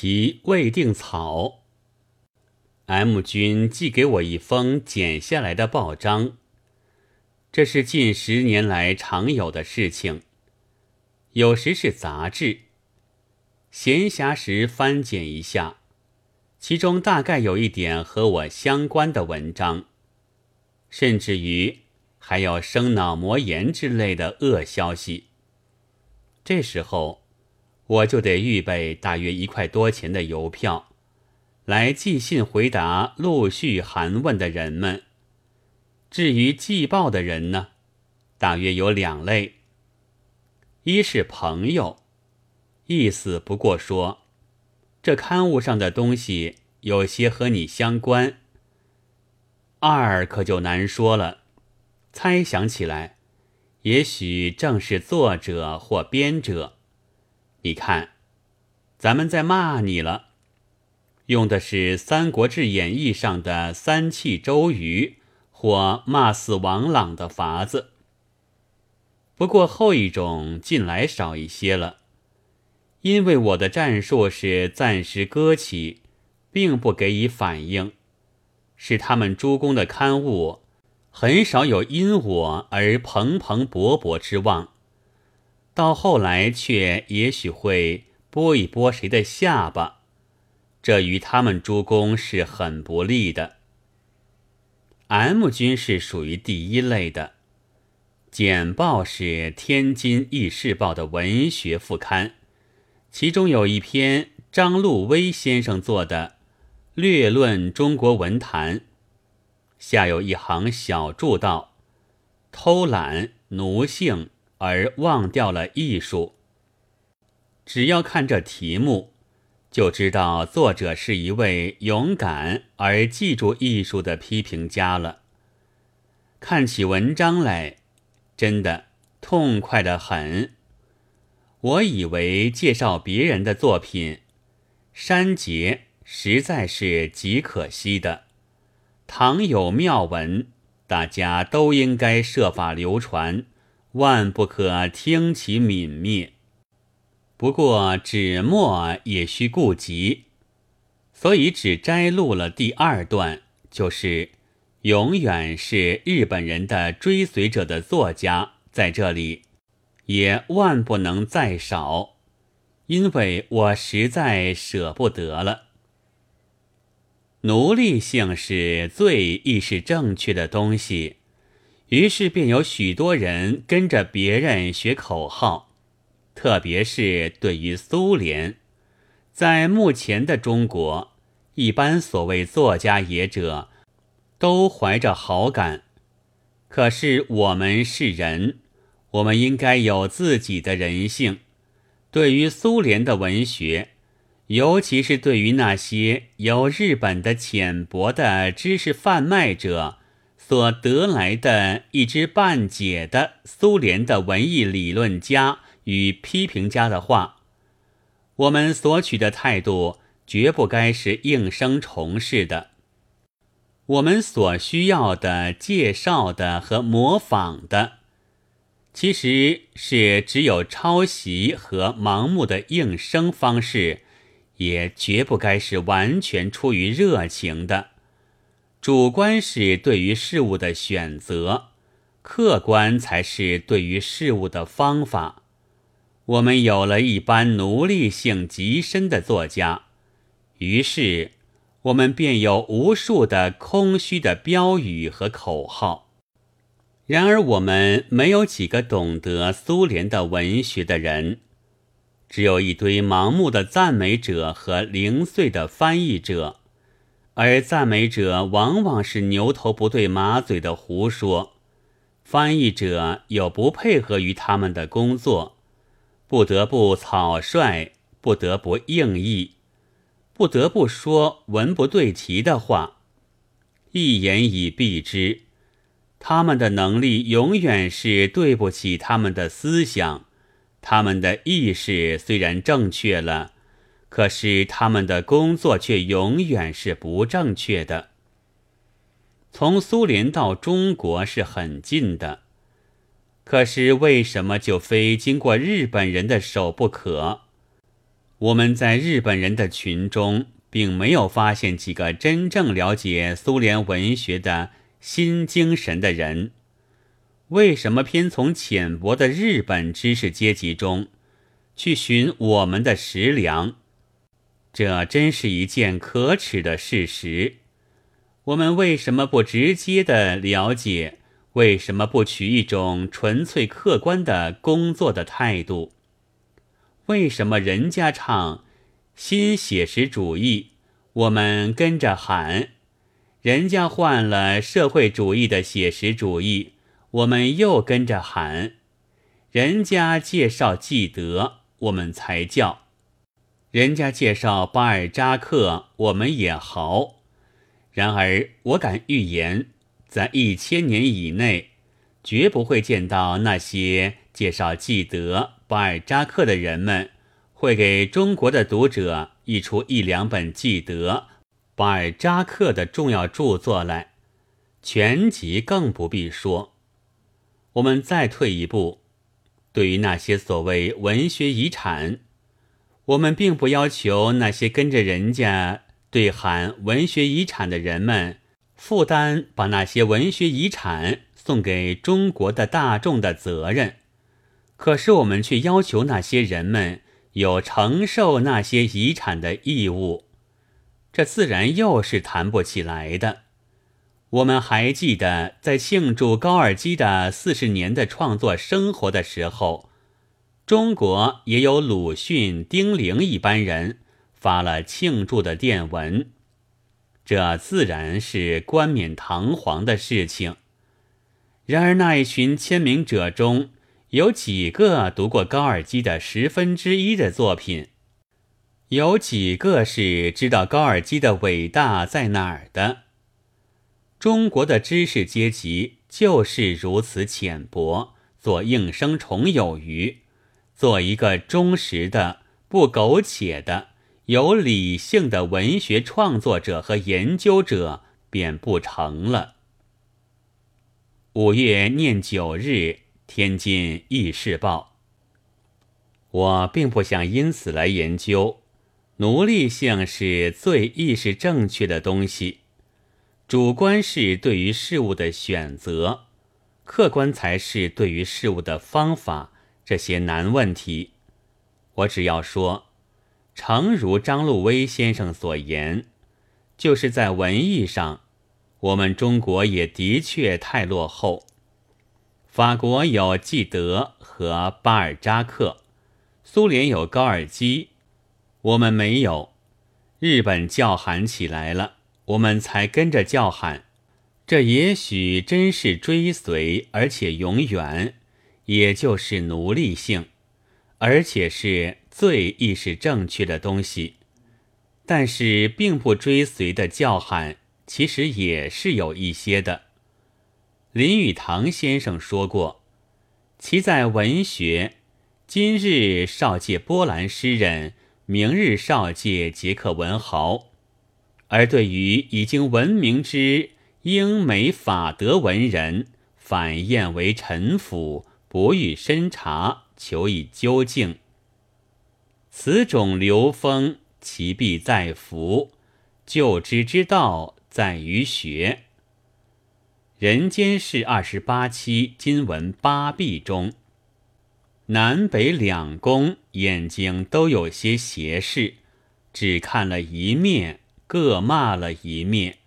题未定草。M 君寄给我一封剪下来的报章，这是近十年来常有的事情。有时是杂志，闲暇时翻检一下，其中大概有一点和我相关的文章，甚至于还有生脑膜炎之类的恶消息。这时候。我就得预备大约一块多钱的邮票，来寄信回答陆续函问的人们。至于寄报的人呢，大约有两类：一是朋友，意思不过说，这刊物上的东西有些和你相关；二可就难说了，猜想起来，也许正是作者或编者。你看，咱们在骂你了，用的是《三国志演义》上的三气周瑜或骂死王朗的法子。不过后一种近来少一些了，因为我的战术是暂时搁起，并不给予反应，使他们诸公的刊物很少有因我而蓬蓬勃勃之望。到后来，却也许会拨一拨谁的下巴，这与他们诸公是很不利的。M 军是属于第一类的，简报是《天津议事报》的文学副刊，其中有一篇张路威先生做的《略论中国文坛》，下有一行小注道：“偷懒奴性。”而忘掉了艺术。只要看这题目，就知道作者是一位勇敢而记住艺术的批评家了。看起文章来，真的痛快的很。我以为介绍别人的作品，删节实在是极可惜的。倘有妙文，大家都应该设法流传。万不可听其泯灭。不过纸墨也需顾及，所以只摘录了第二段，就是永远是日本人的追随者的作家在这里，也万不能再少，因为我实在舍不得了。奴隶性是最亦是正确的东西。于是便有许多人跟着别人学口号，特别是对于苏联，在目前的中国，一般所谓作家也者，都怀着好感。可是我们是人，我们应该有自己的人性。对于苏联的文学，尤其是对于那些有日本的浅薄的知识贩卖者。所得来的一知半解的苏联的文艺理论家与批评家的话，我们所取的态度绝不该是应声从事的。我们所需要的介绍的和模仿的，其实是只有抄袭和盲目的应声方式，也绝不该是完全出于热情的。主观是对于事物的选择，客观才是对于事物的方法。我们有了一般奴隶性极深的作家，于是我们便有无数的空虚的标语和口号。然而，我们没有几个懂得苏联的文学的人，只有一堆盲目的赞美者和零碎的翻译者。而赞美者往往是牛头不对马嘴的胡说，翻译者又不配合于他们的工作，不得不草率，不得不硬译，不得不说文不对题的话。一言以蔽之，他们的能力永远是对不起他们的思想，他们的意识虽然正确了。可是他们的工作却永远是不正确的。从苏联到中国是很近的，可是为什么就非经过日本人的手不可？我们在日本人的群中，并没有发现几个真正了解苏联文学的新精神的人。为什么偏从浅薄的日本知识阶级中去寻我们的食粮？这真是一件可耻的事实。我们为什么不直接的了解？为什么不取一种纯粹客观的工作的态度？为什么人家唱新写实主义，我们跟着喊；人家换了社会主义的写实主义，我们又跟着喊；人家介绍纪德，我们才叫；人家介绍巴尔扎克，我们也嚎。然而，我敢预言，在一千年以内，绝不会见到那些介绍纪德。巴尔扎克的人们会给中国的读者译出一两本记得巴尔扎克的重要著作来，全集更不必说。我们再退一步，对于那些所谓文学遗产，我们并不要求那些跟着人家对喊文学遗产的人们负担把那些文学遗产送给中国的大众的责任。可是我们却要求那些人们有承受那些遗产的义务，这自然又是谈不起来的。我们还记得，在庆祝高尔基的四十年的创作生活的时候，中国也有鲁迅、丁玲一般人发了庆祝的电文，这自然是冠冕堂皇的事情。然而那一群签名者中，有几个读过高尔基的十分之一的作品？有几个是知道高尔基的伟大在哪儿的？中国的知识阶级就是如此浅薄，做应声虫有余，做一个忠实的、不苟且的、有理性的文学创作者和研究者便不成了。五月念九日。天津议事报。我并不想因此来研究，奴隶性是最意识正确的东西，主观是对于事物的选择，客观才是对于事物的方法。这些难问题，我只要说，诚如张路威先生所言，就是在文艺上，我们中国也的确太落后。法国有纪德和巴尔扎克，苏联有高尔基，我们没有。日本叫喊起来了，我们才跟着叫喊。这也许真是追随，而且永远，也就是奴隶性，而且是最意识正确的东西。但是，并不追随的叫喊，其实也是有一些的。林语堂先生说过：“其在文学，今日少借波兰诗人，明日少借捷克文豪；而对于已经闻名之英美法德文人，反厌为臣服，不予深察，求以究竟。此种流风，其必在福，救之之道在于学。”人间世二十八期今文八壁中，南北两宫眼睛都有些斜视，只看了一面，各骂了一面。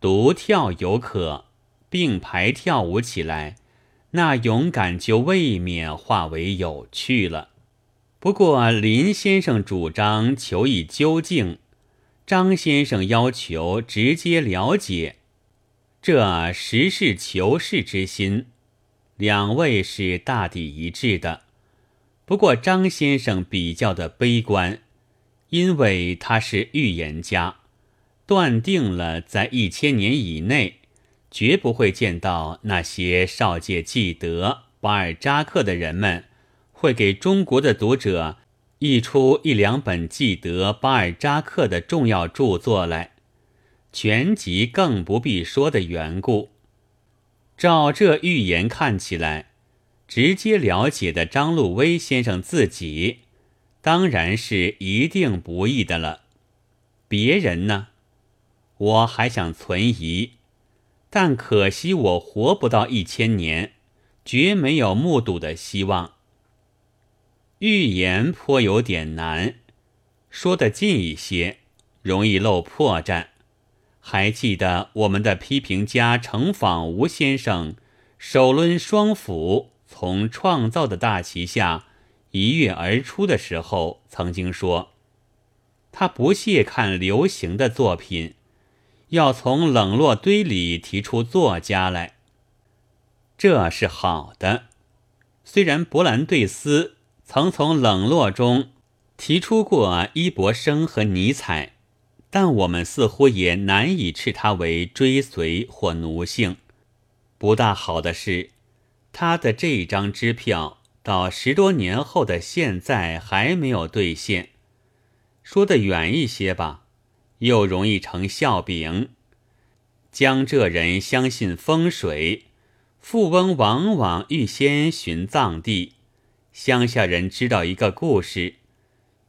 独跳犹可，并排跳舞起来，那勇敢就未免化为有趣了。不过林先生主张求以究竟，张先生要求直接了解。这实事求是之心，两位是大抵一致的。不过张先生比较的悲观，因为他是预言家，断定了在一千年以内，绝不会见到那些少界记得巴尔扎克的人们，会给中国的读者译出一两本记得巴尔扎克的重要著作来。全集更不必说的缘故，照这预言看起来，直接了解的张路威先生自己，当然是一定不易的了。别人呢，我还想存疑，但可惜我活不到一千年，绝没有目睹的希望。预言颇有点难，说得近一些，容易露破绽。还记得我们的批评家程访吴先生手抡双斧，从创造的大旗下一跃而出的时候，曾经说，他不屑看流行的作品，要从冷落堆里提出作家来。这是好的。虽然勃兰对斯曾从冷落中提出过伊博生和尼采。但我们似乎也难以斥他为追随或奴性。不大好的是，他的这张支票到十多年后的现在还没有兑现。说得远一些吧，又容易成笑柄。江浙人相信风水，富翁往往预先寻葬地。乡下人知道一个故事。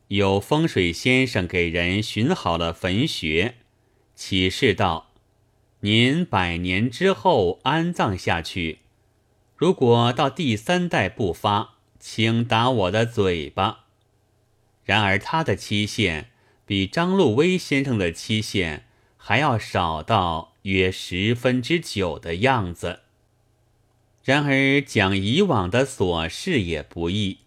有风水先生给人寻好了坟穴，启示道：“您百年之后安葬下去，如果到第三代不发，请打我的嘴巴。”然而他的期限比张路威先生的期限还要少到约十分之九的样子。然而讲以往的琐事也不易。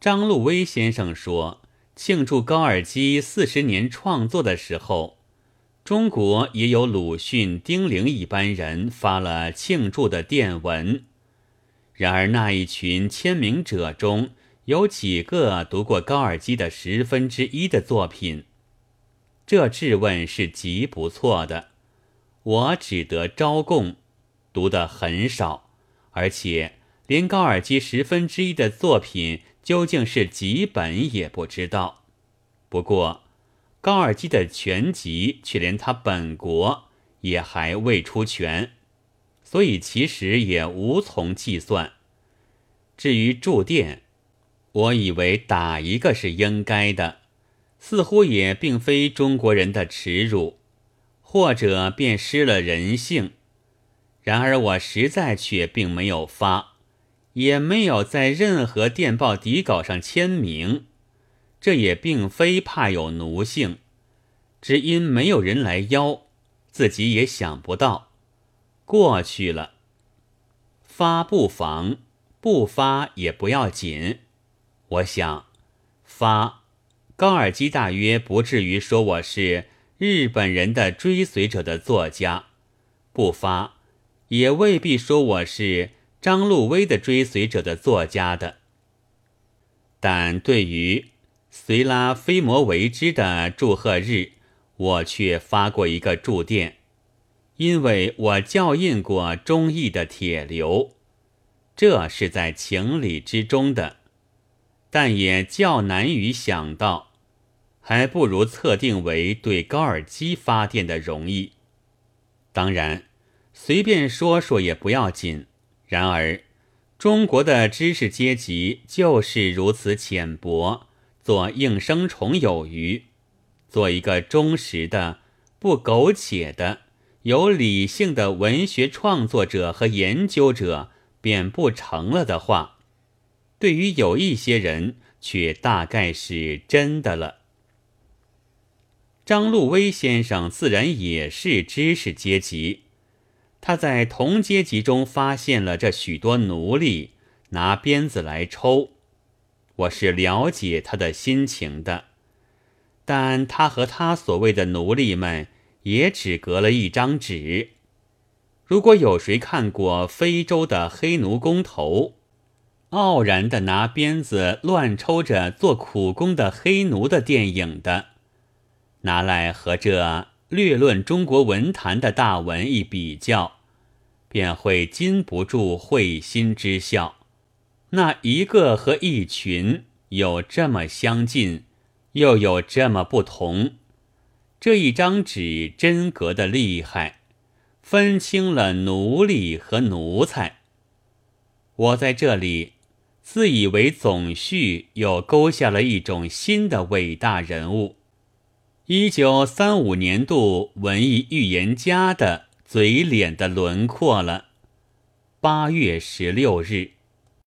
张路威先生说。庆祝高尔基四十年创作的时候，中国也有鲁迅、丁玲一般人发了庆祝的电文。然而那一群签名者中有几个读过高尔基的十分之一的作品？这质问是极不错的。我只得招供，读得很少，而且连高尔基十分之一的作品。究竟是几本也不知道。不过，高尔基的全集却连他本国也还未出全，所以其实也无从计算。至于住店，我以为打一个是应该的，似乎也并非中国人的耻辱，或者便失了人性。然而我实在却并没有发。也没有在任何电报底稿上签名，这也并非怕有奴性，只因没有人来邀，自己也想不到。过去了，发不妨，不发也不要紧。我想发，高尔基大约不至于说我是日本人的追随者的作家；不发，也未必说我是。张路威的追随者的作家的，但对于随拉菲摩维之的祝贺日，我却发过一个祝电，因为我校印过中译的铁流，这是在情理之中的，但也较难于想到，还不如测定为对高尔基发电的容易。当然，随便说说也不要紧。然而，中国的知识阶级就是如此浅薄，做应声虫有余，做一个忠实的、不苟且的、有理性的文学创作者和研究者便不成了的话，对于有一些人却大概是真的了。张路威先生自然也是知识阶级。他在同阶级中发现了这许多奴隶拿鞭子来抽，我是了解他的心情的。但他和他所谓的奴隶们也只隔了一张纸。如果有谁看过非洲的黑奴工头，傲然的拿鞭子乱抽着做苦工的黑奴的电影的，拿来和这略论中国文坛的大文一比较。便会禁不住会心之笑。那一个和一群有这么相近，又有这么不同。这一张纸真格的厉害，分清了奴隶和奴才。我在这里自以为总序又勾下了一种新的伟大人物。一九三五年度文艺预言家的嘴脸的轮廓了。八月十六日。